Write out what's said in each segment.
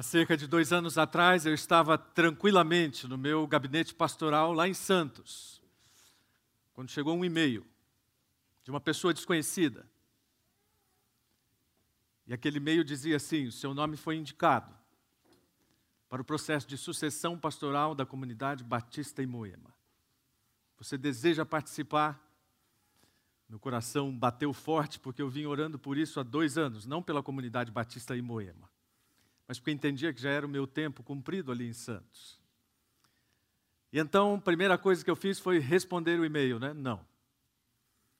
Há cerca de dois anos atrás, eu estava tranquilamente no meu gabinete pastoral lá em Santos, quando chegou um e-mail de uma pessoa desconhecida. E aquele e-mail dizia assim: o seu nome foi indicado para o processo de sucessão pastoral da comunidade batista em Moema. Você deseja participar? Meu coração bateu forte porque eu vim orando por isso há dois anos, não pela comunidade batista em Moema mas porque entendia que já era o meu tempo cumprido ali em Santos. E então, a primeira coisa que eu fiz foi responder o e-mail, né? Não.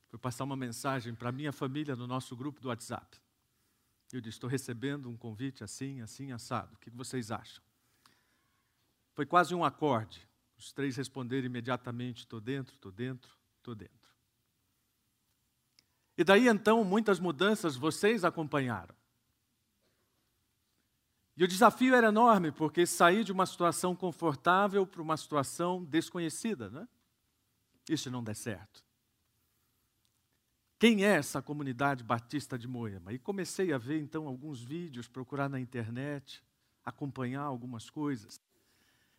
Foi passar uma mensagem para a minha família no nosso grupo do WhatsApp. Eu disse: estou recebendo um convite assim, assim, assado. O que vocês acham? Foi quase um acorde. Os três responderam imediatamente: estou dentro, estou dentro, estou dentro. E daí então, muitas mudanças vocês acompanharam. E o desafio era enorme, porque sair de uma situação confortável para uma situação desconhecida, né? Isso não der certo. Quem é essa comunidade batista de Moema? E comecei a ver então alguns vídeos, procurar na internet, acompanhar algumas coisas.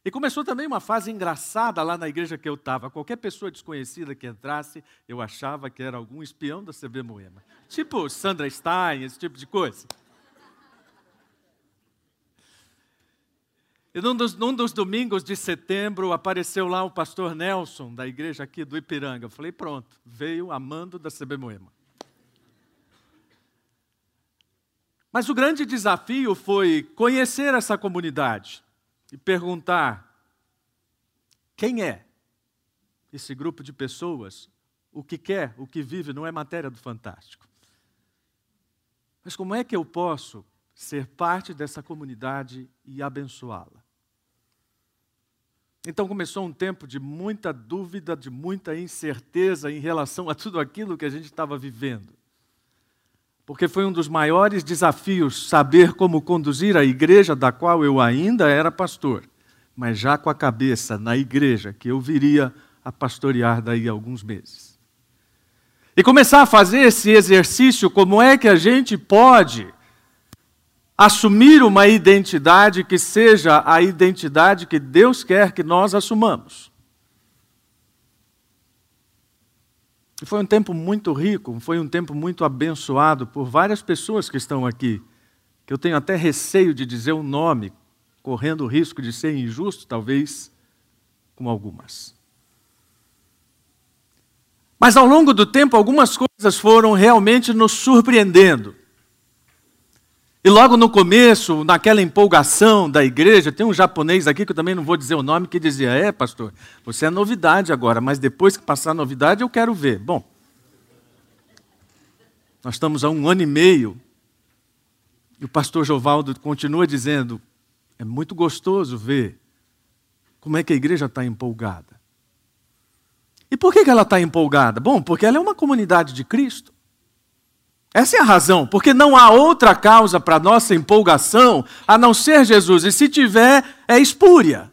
E começou também uma fase engraçada lá na igreja que eu estava. Qualquer pessoa desconhecida que entrasse, eu achava que era algum espião da CB Moema. Tipo Sandra Stein, esse tipo de coisa. E num dos, num dos, domingos de setembro apareceu lá o pastor Nelson, da igreja aqui do Ipiranga. Eu falei, pronto, veio amando da CB Moema. Mas o grande desafio foi conhecer essa comunidade e perguntar quem é esse grupo de pessoas, o que quer, o que vive, não é matéria do fantástico. Mas como é que eu posso ser parte dessa comunidade e abençoá-la? Então começou um tempo de muita dúvida, de muita incerteza em relação a tudo aquilo que a gente estava vivendo. Porque foi um dos maiores desafios saber como conduzir a igreja da qual eu ainda era pastor, mas já com a cabeça na igreja que eu viria a pastorear daí a alguns meses. E começar a fazer esse exercício, como é que a gente pode assumir uma identidade que seja a identidade que Deus quer que nós assumamos. E foi um tempo muito rico, foi um tempo muito abençoado por várias pessoas que estão aqui, que eu tenho até receio de dizer o nome, correndo o risco de ser injusto, talvez, com algumas. Mas ao longo do tempo, algumas coisas foram realmente nos surpreendendo. E logo no começo, naquela empolgação da igreja, tem um japonês aqui que eu também não vou dizer o nome, que dizia: É, pastor, você é novidade agora, mas depois que passar a novidade eu quero ver. Bom, nós estamos há um ano e meio e o pastor Jovaldo continua dizendo: É muito gostoso ver como é que a igreja está empolgada. E por que ela está empolgada? Bom, porque ela é uma comunidade de Cristo. Essa é a razão, porque não há outra causa para nossa empolgação a não ser Jesus, e se tiver, é espúria.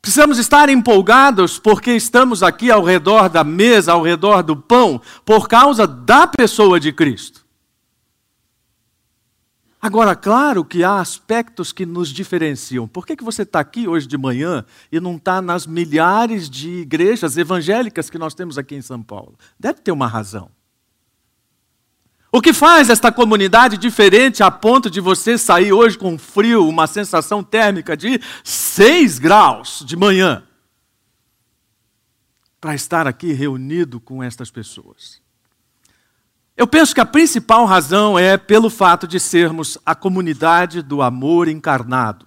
Precisamos estar empolgados porque estamos aqui ao redor da mesa, ao redor do pão, por causa da pessoa de Cristo. Agora, claro que há aspectos que nos diferenciam. Por que, que você está aqui hoje de manhã e não está nas milhares de igrejas evangélicas que nós temos aqui em São Paulo? Deve ter uma razão. O que faz esta comunidade diferente a ponto de você sair hoje com frio, uma sensação térmica de 6 graus de manhã, para estar aqui reunido com estas pessoas? Eu penso que a principal razão é pelo fato de sermos a comunidade do amor encarnado.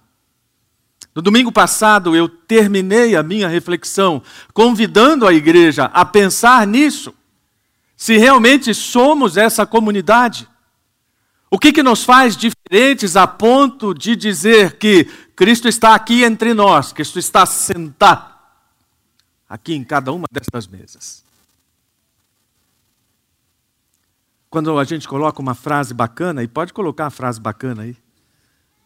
No domingo passado, eu terminei a minha reflexão convidando a igreja a pensar nisso se realmente somos essa comunidade. O que, que nos faz diferentes a ponto de dizer que Cristo está aqui entre nós, Cristo está sentado aqui em cada uma destas mesas? Quando a gente coloca uma frase bacana, e pode colocar a frase bacana aí.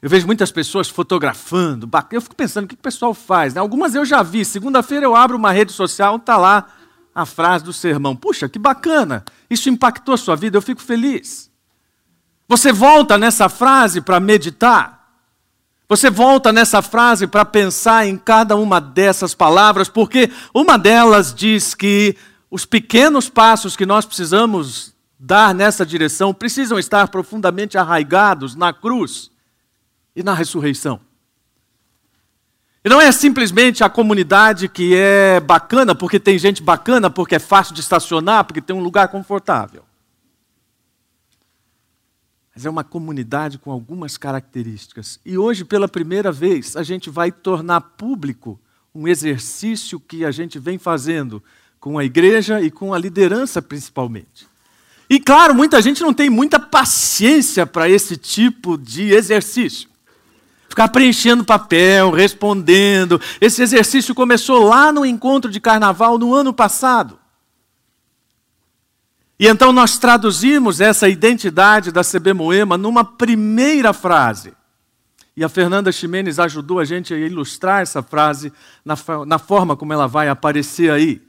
Eu vejo muitas pessoas fotografando, eu fico pensando o que o pessoal faz. Né? Algumas eu já vi. Segunda-feira eu abro uma rede social, está lá a frase do sermão. Puxa, que bacana! Isso impactou a sua vida, eu fico feliz. Você volta nessa frase para meditar. Você volta nessa frase para pensar em cada uma dessas palavras, porque uma delas diz que os pequenos passos que nós precisamos dar nessa direção precisam estar profundamente arraigados na cruz e na ressurreição. E não é simplesmente a comunidade que é bacana, porque tem gente bacana, porque é fácil de estacionar, porque tem um lugar confortável. Mas é uma comunidade com algumas características. E hoje, pela primeira vez, a gente vai tornar público um exercício que a gente vem fazendo com a igreja e com a liderança, principalmente. E claro, muita gente não tem muita paciência para esse tipo de exercício ficar preenchendo papel, respondendo. Esse exercício começou lá no encontro de carnaval no ano passado. E então nós traduzimos essa identidade da CB Moema numa primeira frase. E a Fernanda Ximenes ajudou a gente a ilustrar essa frase na, na forma como ela vai aparecer aí.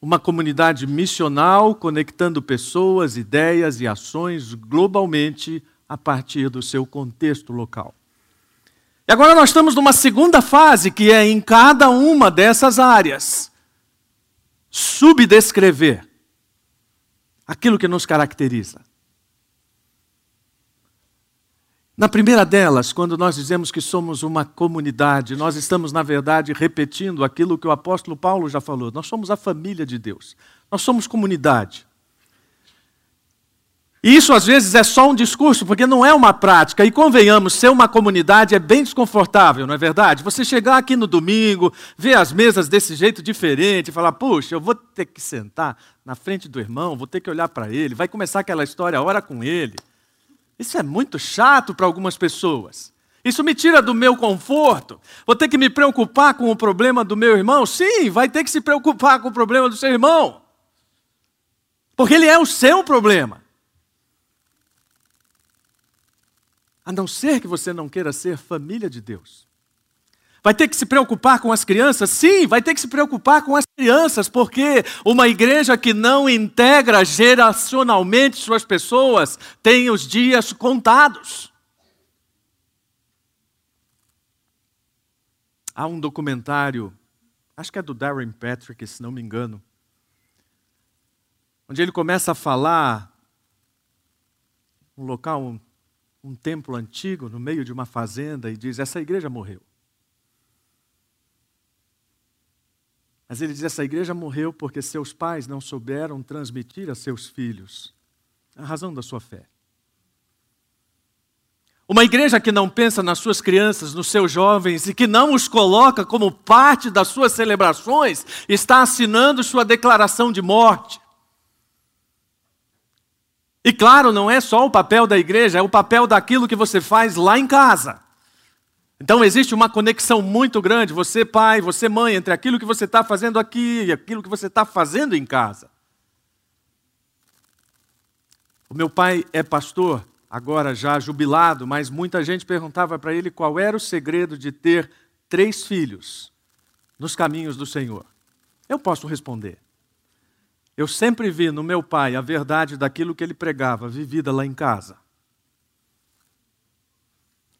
Uma comunidade missional conectando pessoas, ideias e ações globalmente a partir do seu contexto local. E agora nós estamos numa segunda fase, que é em cada uma dessas áreas subdescrever aquilo que nos caracteriza. Na primeira delas, quando nós dizemos que somos uma comunidade, nós estamos, na verdade, repetindo aquilo que o apóstolo Paulo já falou. Nós somos a família de Deus. Nós somos comunidade. Isso às vezes é só um discurso, porque não é uma prática. E convenhamos, ser uma comunidade é bem desconfortável, não é verdade? Você chegar aqui no domingo, ver as mesas desse jeito diferente, falar, puxa, eu vou ter que sentar na frente do irmão, vou ter que olhar para ele, vai começar aquela história, hora com ele. Isso é muito chato para algumas pessoas. Isso me tira do meu conforto. Vou ter que me preocupar com o problema do meu irmão? Sim, vai ter que se preocupar com o problema do seu irmão. Porque ele é o seu problema. A não ser que você não queira ser família de Deus. Vai ter que se preocupar com as crianças? Sim, vai ter que se preocupar com as crianças, porque uma igreja que não integra geracionalmente suas pessoas tem os dias contados. Há um documentário, acho que é do Darren Patrick, se não me engano, onde ele começa a falar um local um templo antigo no meio de uma fazenda e diz: essa igreja morreu. Mas ele diz: essa igreja morreu porque seus pais não souberam transmitir a seus filhos a razão da sua fé. Uma igreja que não pensa nas suas crianças, nos seus jovens e que não os coloca como parte das suas celebrações, está assinando sua declaração de morte. E claro, não é só o papel da igreja, é o papel daquilo que você faz lá em casa. Então existe uma conexão muito grande, você pai, você mãe, entre aquilo que você está fazendo aqui e aquilo que você está fazendo em casa. O meu pai é pastor, agora já jubilado, mas muita gente perguntava para ele qual era o segredo de ter três filhos nos caminhos do Senhor. Eu posso responder. Eu sempre vi no meu pai a verdade daquilo que ele pregava, vivida lá em casa.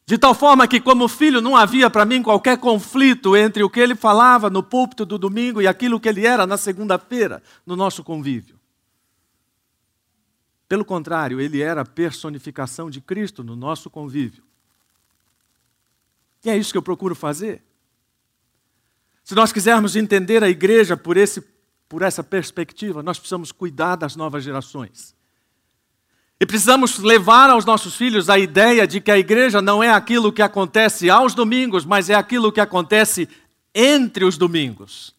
De tal forma que, como filho, não havia para mim qualquer conflito entre o que ele falava no púlpito do domingo e aquilo que ele era na segunda-feira, no nosso convívio. Pelo contrário, ele era a personificação de Cristo no nosso convívio. E é isso que eu procuro fazer. Se nós quisermos entender a igreja por esse por essa perspectiva, nós precisamos cuidar das novas gerações. E precisamos levar aos nossos filhos a ideia de que a igreja não é aquilo que acontece aos domingos, mas é aquilo que acontece entre os domingos.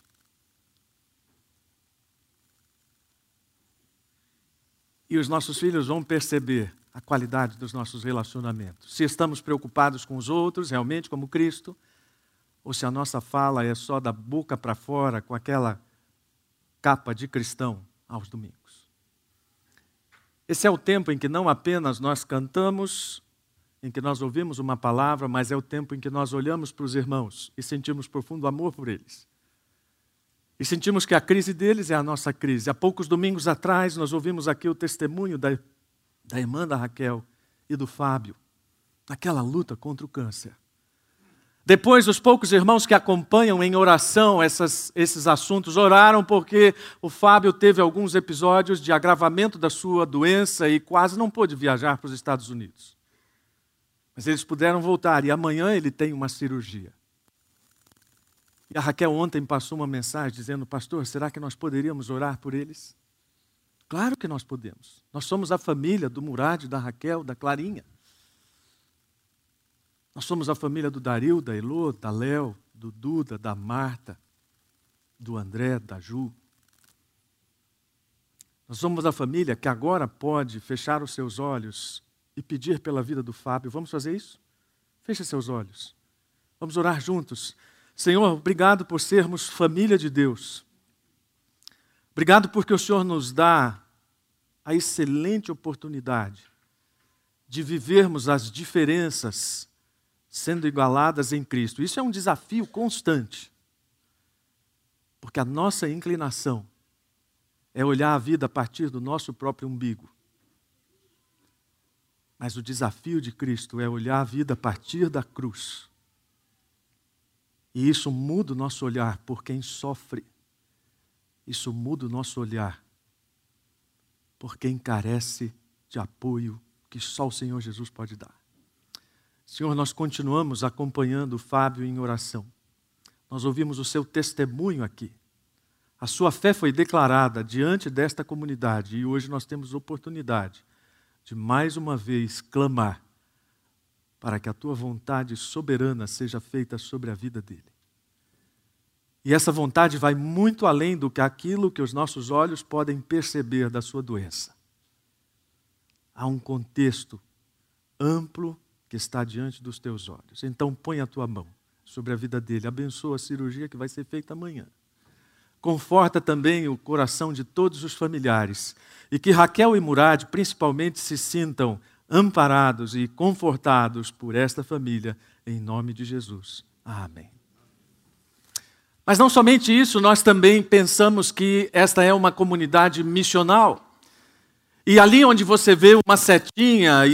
E os nossos filhos vão perceber a qualidade dos nossos relacionamentos. Se estamos preocupados com os outros, realmente como Cristo, ou se a nossa fala é só da boca para fora, com aquela capa de cristão aos domingos. Esse é o tempo em que não apenas nós cantamos, em que nós ouvimos uma palavra, mas é o tempo em que nós olhamos para os irmãos e sentimos profundo amor por eles. E sentimos que a crise deles é a nossa crise. Há poucos domingos atrás, nós ouvimos aqui o testemunho da, da irmã da Raquel, e do Fábio naquela luta contra o câncer. Depois, os poucos irmãos que acompanham em oração essas, esses assuntos oraram porque o Fábio teve alguns episódios de agravamento da sua doença e quase não pôde viajar para os Estados Unidos. Mas eles puderam voltar e amanhã ele tem uma cirurgia. E a Raquel ontem passou uma mensagem dizendo: Pastor, será que nós poderíamos orar por eles? Claro que nós podemos. Nós somos a família do Murad, da Raquel, da Clarinha. Nós somos a família do Daril, da Elô, da Léo, do Duda, da Marta, do André, da Ju. Nós somos a família que agora pode fechar os seus olhos e pedir pela vida do Fábio. Vamos fazer isso? Feche seus olhos. Vamos orar juntos. Senhor, obrigado por sermos família de Deus. Obrigado porque o Senhor nos dá a excelente oportunidade de vivermos as diferenças sendo igualadas em Cristo. Isso é um desafio constante. Porque a nossa inclinação é olhar a vida a partir do nosso próprio umbigo. Mas o desafio de Cristo é olhar a vida a partir da cruz. E isso muda o nosso olhar por quem sofre. Isso muda o nosso olhar por quem carece de apoio que só o Senhor Jesus pode dar. Senhor, nós continuamos acompanhando o Fábio em oração. Nós ouvimos o seu testemunho aqui. A sua fé foi declarada diante desta comunidade e hoje nós temos oportunidade de mais uma vez clamar para que a tua vontade soberana seja feita sobre a vida dele. E essa vontade vai muito além do que aquilo que os nossos olhos podem perceber da sua doença. Há um contexto amplo que está diante dos teus olhos. Então põe a tua mão sobre a vida dele, abençoa a cirurgia que vai ser feita amanhã. Conforta também o coração de todos os familiares e que Raquel e Murad principalmente se sintam amparados e confortados por esta família, em nome de Jesus. Amém. Mas não somente isso, nós também pensamos que esta é uma comunidade missional. E ali onde você vê uma setinha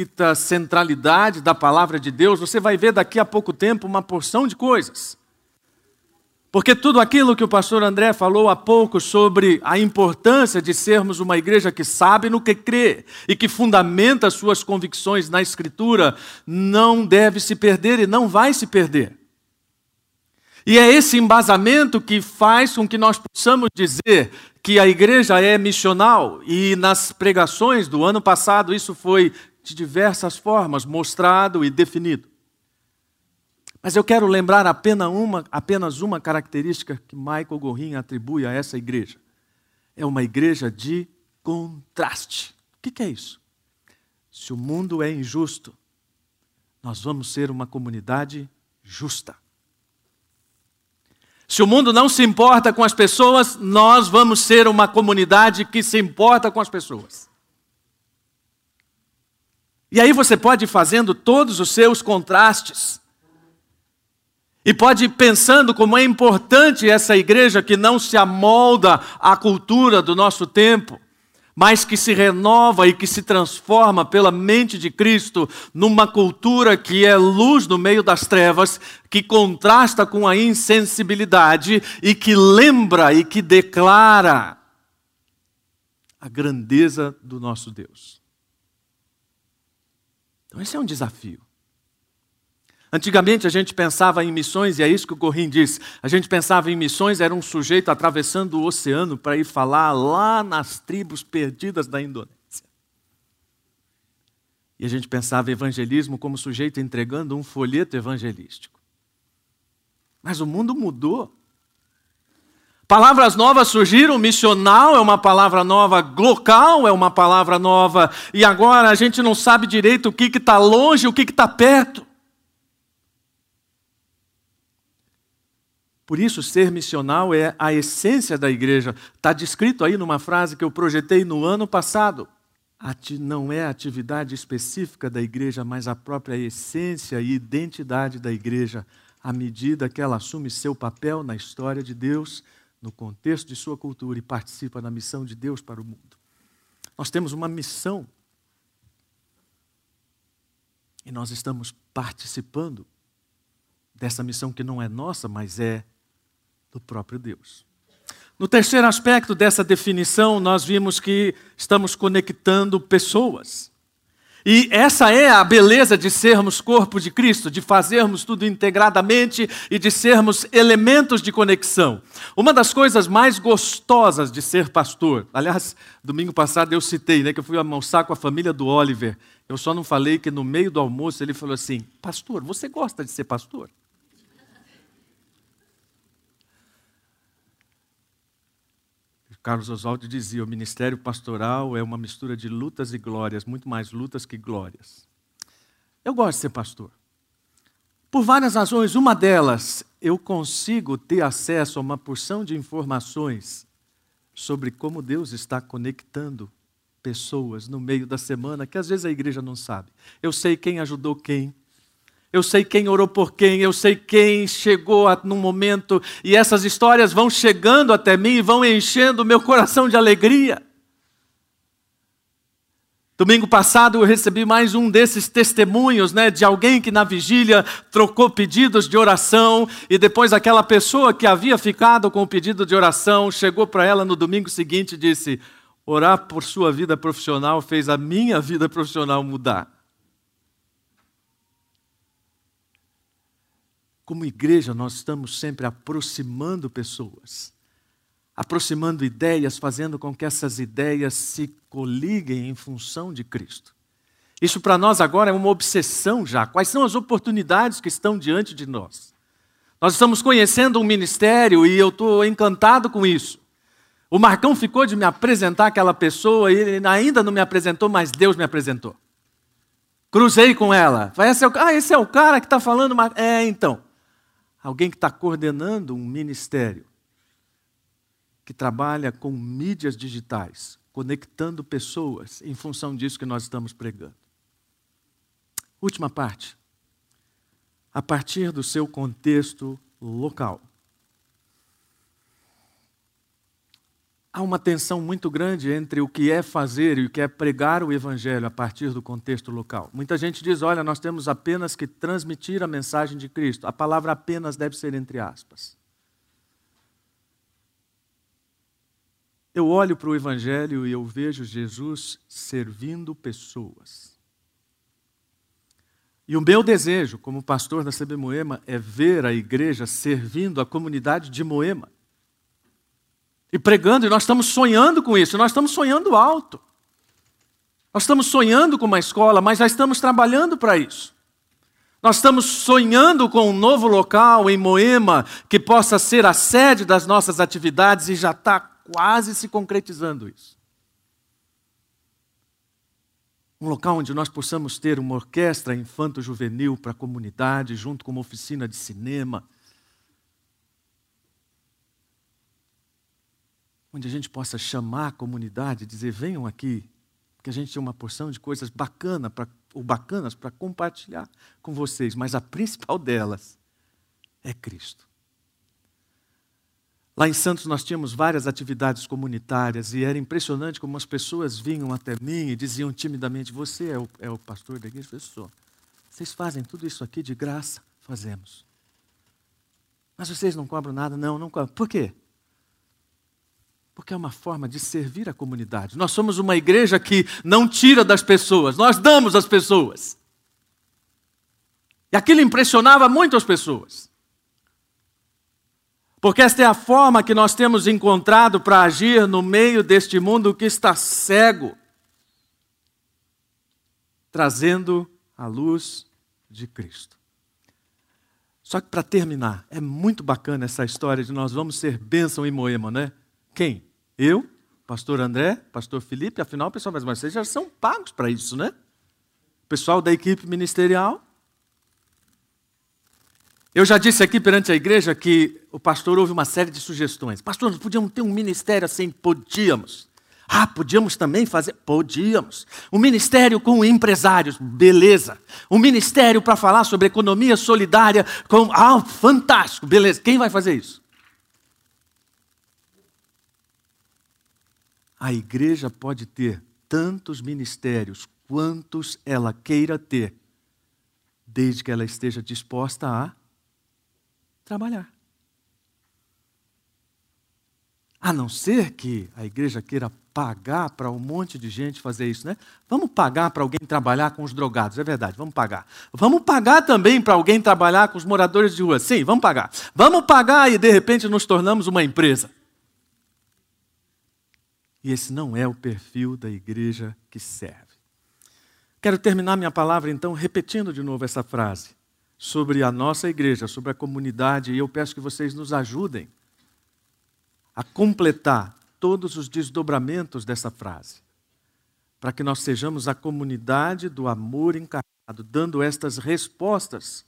escrita centralidade da palavra de Deus, você vai ver daqui a pouco tempo uma porção de coisas. Porque tudo aquilo que o pastor André falou há pouco sobre a importância de sermos uma igreja que sabe no que crê e que fundamenta suas convicções na Escritura, não deve se perder e não vai se perder. E é esse embasamento que faz com que nós possamos dizer que a igreja é missional, e nas pregações do ano passado isso foi de diversas formas, mostrado e definido. Mas eu quero lembrar apenas uma, apenas uma característica que Michael Gorin atribui a essa igreja. É uma igreja de contraste. O que é isso? Se o mundo é injusto, nós vamos ser uma comunidade justa. Se o mundo não se importa com as pessoas, nós vamos ser uma comunidade que se importa com as pessoas. E aí você pode ir fazendo todos os seus contrastes. E pode ir pensando como é importante essa igreja que não se amolda à cultura do nosso tempo, mas que se renova e que se transforma pela mente de Cristo numa cultura que é luz no meio das trevas, que contrasta com a insensibilidade e que lembra e que declara a grandeza do nosso Deus. Então, esse é um desafio. Antigamente a gente pensava em missões, e é isso que o Corrim diz. A gente pensava em missões, era um sujeito atravessando o oceano para ir falar lá nas tribos perdidas da Indonésia. E a gente pensava em evangelismo como sujeito entregando um folheto evangelístico. Mas o mundo mudou. Palavras novas surgiram, missional é uma palavra nova, local é uma palavra nova, e agora a gente não sabe direito o que está longe o que está perto. Por isso, ser missional é a essência da igreja. Está descrito aí numa frase que eu projetei no ano passado. Não é a atividade específica da igreja, mas a própria essência e identidade da igreja, à medida que ela assume seu papel na história de Deus no contexto de sua cultura e participa da missão de Deus para o mundo. Nós temos uma missão. E nós estamos participando dessa missão que não é nossa, mas é do próprio Deus. No terceiro aspecto dessa definição, nós vimos que estamos conectando pessoas. E essa é a beleza de sermos corpo de Cristo, de fazermos tudo integradamente e de sermos elementos de conexão. Uma das coisas mais gostosas de ser pastor, aliás, domingo passado eu citei, né, que eu fui almoçar com a família do Oliver. Eu só não falei que no meio do almoço ele falou assim: Pastor, você gosta de ser pastor? Carlos Oswaldo dizia: o ministério pastoral é uma mistura de lutas e glórias, muito mais lutas que glórias. Eu gosto de ser pastor. Por várias razões. Uma delas, eu consigo ter acesso a uma porção de informações sobre como Deus está conectando pessoas no meio da semana que às vezes a igreja não sabe. Eu sei quem ajudou quem, eu sei quem orou por quem, eu sei quem chegou a, num momento, e essas histórias vão chegando até mim e vão enchendo o meu coração de alegria. Domingo passado eu recebi mais um desses testemunhos, né, de alguém que na vigília trocou pedidos de oração e depois aquela pessoa que havia ficado com o pedido de oração chegou para ela no domingo seguinte e disse: "Orar por sua vida profissional fez a minha vida profissional mudar". Como igreja, nós estamos sempre aproximando pessoas, aproximando ideias, fazendo com que essas ideias se coliguem em função de Cristo. Isso para nós agora é uma obsessão já. Quais são as oportunidades que estão diante de nós? Nós estamos conhecendo um ministério e eu estou encantado com isso. O Marcão ficou de me apresentar aquela pessoa e ele ainda não me apresentou, mas Deus me apresentou. Cruzei com ela. Falei, é ah, esse é o cara que está falando. É, então alguém que está coordenando um ministério que trabalha com mídias digitais, conectando pessoas em função disso que nós estamos pregando. Última parte. A partir do seu contexto local. Há uma tensão muito grande entre o que é fazer e o que é pregar o Evangelho a partir do contexto local. Muita gente diz: olha, nós temos apenas que transmitir a mensagem de Cristo. A palavra apenas deve ser entre aspas. Eu olho para o Evangelho e eu vejo Jesus servindo pessoas. E o meu desejo, como pastor da CB Moema, é ver a igreja servindo a comunidade de Moema e pregando, e nós estamos sonhando com isso, nós estamos sonhando alto. Nós estamos sonhando com uma escola, mas já estamos trabalhando para isso. Nós estamos sonhando com um novo local em Moema que possa ser a sede das nossas atividades e já está quase se concretizando isso. Um local onde nós possamos ter uma orquestra infanto-juvenil para a comunidade, junto com uma oficina de cinema onde a gente possa chamar a comunidade, dizer: venham aqui, que a gente tem uma porção de coisas bacana pra, ou bacanas para compartilhar com vocês, mas a principal delas é Cristo. Lá em Santos nós tínhamos várias atividades comunitárias e era impressionante como as pessoas vinham até mim e diziam timidamente: Você é o, é o pastor da igreja? Eu sou. Vocês fazem tudo isso aqui de graça? Fazemos. Mas vocês não cobram nada? Não, não cobram. Por quê? Porque é uma forma de servir a comunidade. Nós somos uma igreja que não tira das pessoas, nós damos às pessoas. E aquilo impressionava muito as pessoas. Porque esta é a forma que nós temos encontrado para agir no meio deste mundo que está cego, trazendo a luz de Cristo. Só que para terminar, é muito bacana essa história de nós vamos ser bênção em Moema, né? Quem? Eu, pastor André, pastor Felipe, afinal, o pessoal, mas vocês já são pagos para isso, né? O pessoal da equipe ministerial. Eu já disse aqui perante a igreja que o pastor houve uma série de sugestões. Pastor, nós podíamos ter um ministério assim? Podíamos. Ah, podíamos também fazer? Podíamos. Um ministério com empresários, beleza. Um ministério para falar sobre economia solidária, com. Ah, fantástico, beleza. Quem vai fazer isso? A igreja pode ter tantos ministérios quantos ela queira ter, desde que ela esteja disposta a trabalhar. A não ser que a igreja queira pagar para um monte de gente fazer isso, né? Vamos pagar para alguém trabalhar com os drogados, é verdade, vamos pagar. Vamos pagar também para alguém trabalhar com os moradores de rua, sim, vamos pagar. Vamos pagar e de repente nos tornamos uma empresa. E esse não é o perfil da igreja que serve. Quero terminar minha palavra então repetindo de novo essa frase sobre a nossa igreja, sobre a comunidade, e eu peço que vocês nos ajudem a completar todos os desdobramentos dessa frase, para que nós sejamos a comunidade do amor encarnado, dando estas respostas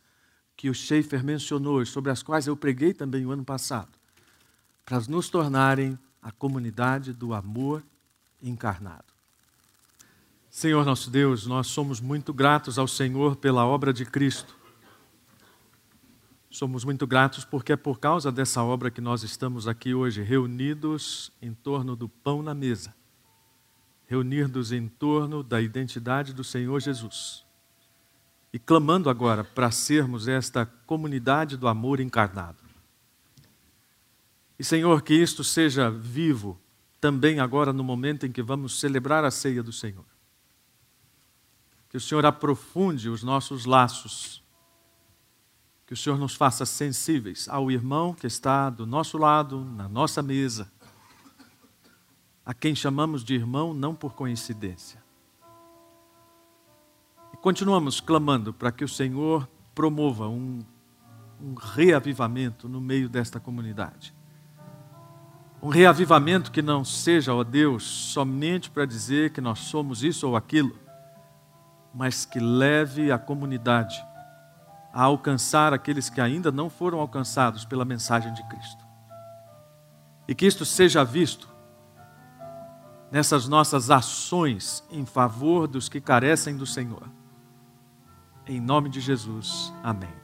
que o Schaefer mencionou, sobre as quais eu preguei também o ano passado, para nos tornarem a comunidade do amor encarnado. Senhor nosso Deus, nós somos muito gratos ao Senhor pela obra de Cristo. Somos muito gratos porque é por causa dessa obra que nós estamos aqui hoje, reunidos em torno do pão na mesa, reunidos em torno da identidade do Senhor Jesus e clamando agora para sermos esta comunidade do amor encarnado. E, Senhor, que isto seja vivo também agora no momento em que vamos celebrar a ceia do Senhor. Que o Senhor aprofunde os nossos laços que o Senhor nos faça sensíveis ao irmão que está do nosso lado, na nossa mesa, a quem chamamos de irmão não por coincidência. E continuamos clamando para que o Senhor promova um, um reavivamento no meio desta comunidade. Um reavivamento que não seja, ó Deus, somente para dizer que nós somos isso ou aquilo, mas que leve a comunidade a alcançar aqueles que ainda não foram alcançados pela mensagem de Cristo. E que isto seja visto nessas nossas ações em favor dos que carecem do Senhor. Em nome de Jesus, amém.